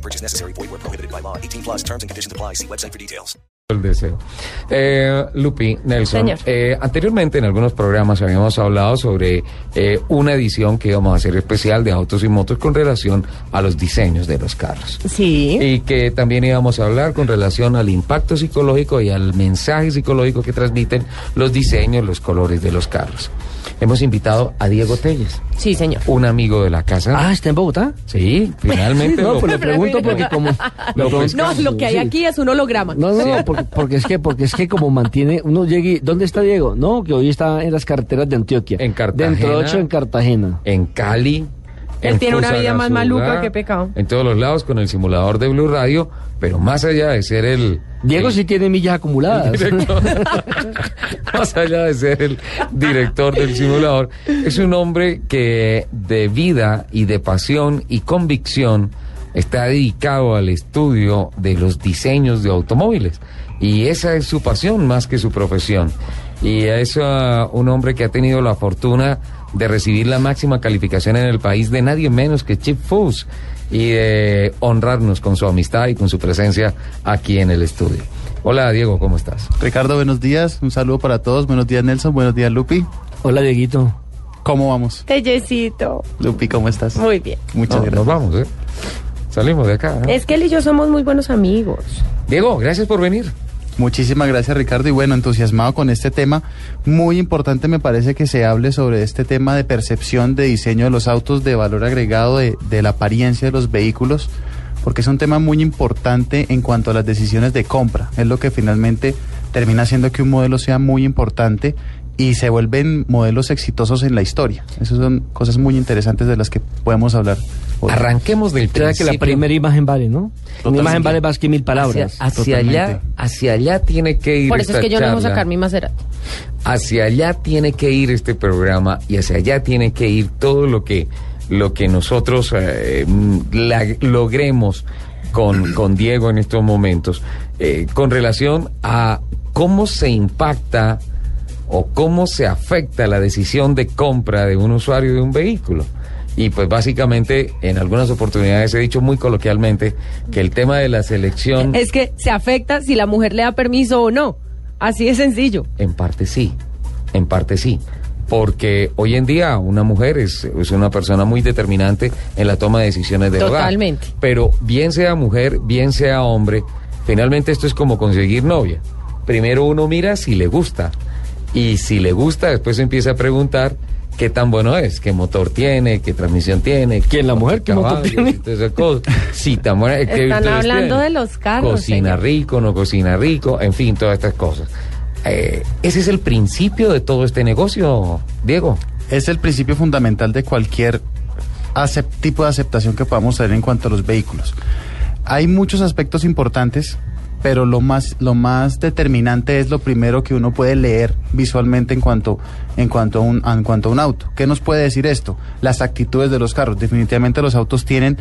No purchase necessary. Void where prohibited by law. 18 plus terms and conditions apply. See website for details. El deseo. Eh, Lupi, Nelson, Señor. eh, anteriormente en algunos programas habíamos hablado sobre eh, una edición que íbamos a hacer especial de autos y motos con relación a los diseños de los carros. Sí. Y que también íbamos a hablar con relación al impacto psicológico y al mensaje psicológico que transmiten los diseños, los colores de los carros. Hemos invitado a Diego Telles, Sí, señor. un amigo de la casa. Ah, ¿está en Bogotá? Sí, finalmente. No, lo- pues le pregunto porque como... Lo pues- No, lo que hay sí. aquí es un holograma. No, no, no, porque, porque es que porque es que como mantiene uno llegue, ¿dónde está Diego? No, que hoy está en las carreteras de Antioquia. En Cartagena. Dentro de ocho en Cartagena. en Cali. Él en tiene una vida más maluca, qué pecado. En todos los lados con el simulador de Blue Radio, pero más allá de ser el. Diego el sí tiene millas acumuladas. director, más allá de ser el director del simulador, es un hombre que de vida y de pasión y convicción está dedicado al estudio de los diseños de automóviles. Y esa es su pasión más que su profesión. Y es ah, un hombre que ha tenido la fortuna de recibir la máxima calificación en el país de nadie menos que Chip Foose y de honrarnos con su amistad y con su presencia aquí en el estudio. Hola Diego, ¿cómo estás? Ricardo, buenos días. Un saludo para todos. Buenos días, Nelson. Buenos días, Lupi. Hola, Dieguito. ¿Cómo vamos? Tellecito. Lupi, ¿cómo estás? Muy bien. Muchas No, gracias. nos vamos, ¿eh? Salimos de acá. ¿no? Es que él y yo somos muy buenos amigos. Diego, gracias por venir. Muchísimas gracias, Ricardo. Y bueno, entusiasmado con este tema. Muy importante me parece que se hable sobre este tema de percepción de diseño de los autos, de valor agregado, de, de la apariencia de los vehículos, porque es un tema muy importante en cuanto a las decisiones de compra. Es lo que finalmente termina haciendo que un modelo sea muy importante y se vuelven modelos exitosos en la historia. Esas son cosas muy interesantes de las que podemos hablar. Arranquemos del O sea que principio. la primera imagen vale, ¿no? Una Totalmente. imagen vale más que mil palabras. hacia allá, hacia allá tiene que ir. Por eso es que yo no dejo charla. sacar mi Maserati. Hacia allá tiene que ir este programa y hacia allá tiene que ir todo lo que lo que nosotros eh, mm, la- logremos con, con Diego en estos momentos eh, con relación a cómo se impacta o cómo se afecta la decisión de compra de un usuario de un vehículo. Y pues básicamente en algunas oportunidades he dicho muy coloquialmente que el tema de la selección Es que se afecta si la mujer le da permiso o no. Así de sencillo. en parte sí, en parte sí. Porque hoy en día una mujer es, es una persona muy determinante en la toma de decisiones de hogar. Totalmente. Pero bien sea mujer, bien sea hombre, finalmente esto es como conseguir novia. Primero uno mira si le gusta. Y si le gusta, después empieza a preguntar qué tan bueno es, qué motor tiene, qué transmisión tiene. ¿Quién, la mujer? ¿Qué motor tiene? y todas esas cosas. Sí, tan buena. ¿qué Están hablando tienen? de los carros, Cocina señor. rico, no cocina rico, en fin, todas estas cosas. Eh, ese es el principio de todo este negocio, Diego. es el principio fundamental de cualquier tipo de aceptación que podamos tener en cuanto a los vehículos. Hay muchos aspectos importantes, pero lo más, lo más determinante es lo primero que uno puede leer visualmente en cuanto, en, cuanto a un, en cuanto a un auto. ¿Qué nos puede decir esto? Las actitudes de los carros. Definitivamente los autos tienen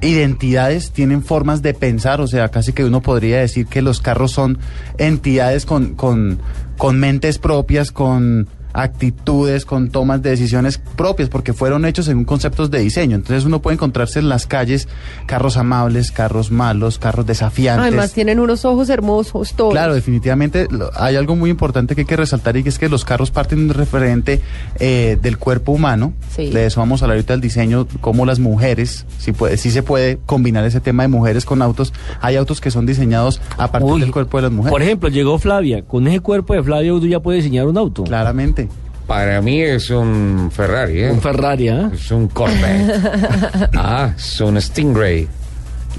identidades, tienen formas de pensar, o sea, casi que uno podría decir que los carros son entidades con, con, con mentes propias, con actitudes, con tomas de decisiones propias, porque fueron hechos según conceptos de diseño. Entonces uno puede encontrarse en las calles carros amables, carros malos, carros desafiantes. Además tienen unos ojos hermosos todos. Claro, definitivamente lo- hay algo muy importante que hay que resaltar y que es que los carros parten de un referente eh, del cuerpo humano. Sí. De eso vamos a hablar ahorita del diseño, cómo las mujeres, si, puede, si se puede combinar ese tema de mujeres con autos. Hay autos que son diseñados a partir Uy, del cuerpo de las mujeres. Por ejemplo, llegó Flavia. Con ese cuerpo de Flavia uno ya puede diseñar un auto. Claramente. Para mí es un Ferrari, ¿eh? Un Ferrari, ¿ah? Es un Corvette. ah, es un Stingray.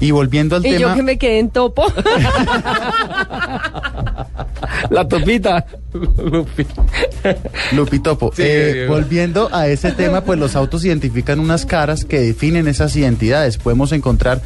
Y volviendo al y yo tema... que me quedé en topo. La topita. Lupi. Lupitopo, Sí, eh, volviendo a ese tema, pues los autos identifican unas caras que definen esas identidades. Podemos encontrar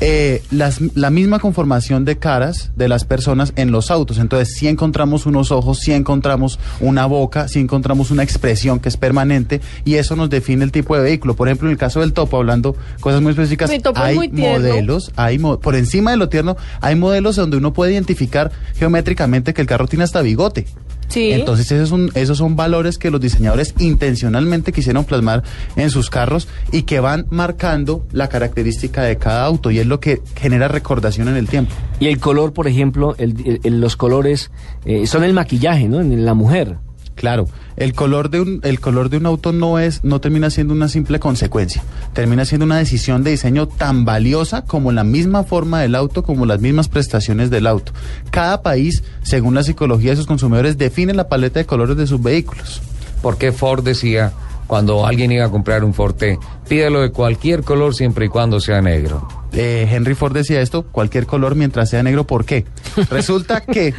eh, las- la misma conformación de caras de las personas en los autos. Entonces, si encontramos unos ojos, si encontramos una boca, si encontramos una expresión que es permanente y eso nos define el tipo de vehículo. Por ejemplo, en el caso del topo, hablando cosas muy específicas, hay muy modelos, hay mo- por encima de lo tierno, hay modelos donde uno puede identificar geométricamente que el carro tiene hasta bigote. Sí. Entonces esos son, esos son valores que los diseñadores intencionalmente quisieron plasmar en sus carros y que van marcando la característica de cada auto y es lo que genera recordación en el tiempo. Y el color, por ejemplo, el- los colores eh, son el maquillaje, ¿no? En la mujer. Claro, el color de un el color de un auto no es no termina siendo una simple consecuencia, termina siendo una decisión de diseño tan valiosa como la misma forma del auto, como las mismas prestaciones del auto. Cada país, según la psicología de sus consumidores, define la paleta de colores de sus vehículos. Porque Ford decía, cuando alguien iba a comprar un Forte, pídelo de cualquier color siempre y cuando sea negro. Eh, Henry Ford decía esto, cualquier color mientras sea negro, ¿por qué? Resulta que,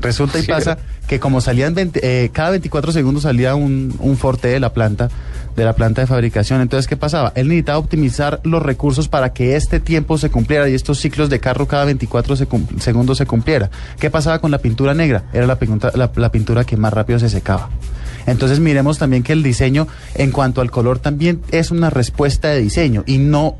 resulta y Sí. pasa que como salían 20 eh, cada 24 segundos salía un, un Forte de la planta, de la planta de fabricación. Entonces, ¿qué pasaba? Él necesitaba optimizar los recursos para que este tiempo se cumpliera y estos ciclos de carro cada 24 se cum- segundos se cumpliera. ¿Qué pasaba con la pintura negra? Era la, pintura- la- la pintura que más rápido se secaba. Entonces miremos también que el diseño en cuanto al color también es una respuesta de diseño y no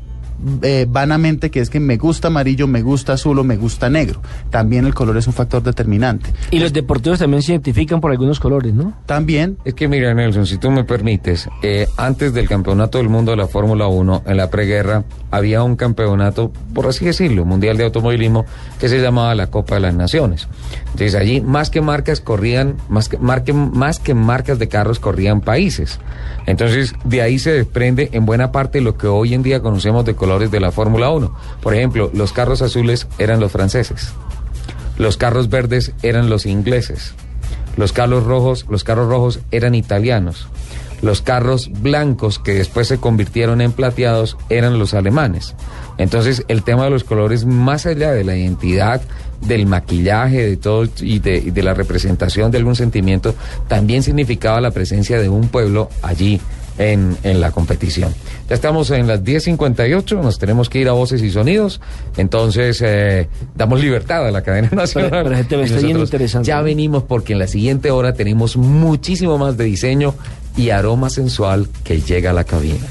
eh, vanamente que es que me gusta amarillo, me gusta azul o me gusta negro. También el color es un factor determinante. Y los deportivos también se identifican por algunos colores, ¿no? También Es que mira, Nelson, si tú me permites, eh, antes del campeonato del mundo de la Fórmula 1, en la preguerra, había un campeonato, por así decirlo, mundial de automovilismo, que se llamaba la Copa de las Naciones. Entonces allí, más que marcas, corrían, más que, marque- más que marcas de carros, corrían países. Entonces, de ahí se desprende en buena parte lo que hoy en día conocemos de colores de la Fórmula 1. Por ejemplo, los carros azules eran los franceses. Los carros verdes eran los ingleses. Los carros rojos, los carros rojos eran italianos. Los carros blancos que después se convirtieron en plateados eran los alemanes. Entonces, el tema de los colores, más allá de la identidad, del maquillaje, de todo y de, y de la representación de algún sentimiento, también significaba la presencia de un pueblo allí en, en la competición. Ya estamos en las 10.58, nos tenemos que ir a voces y sonidos, entonces eh, damos libertad a la cadena nacional. pero, gente, me está nosotros interesante. Ya venimos porque en la siguiente hora tenemos muchísimo más de diseño y aroma sensual que llega a la cabina.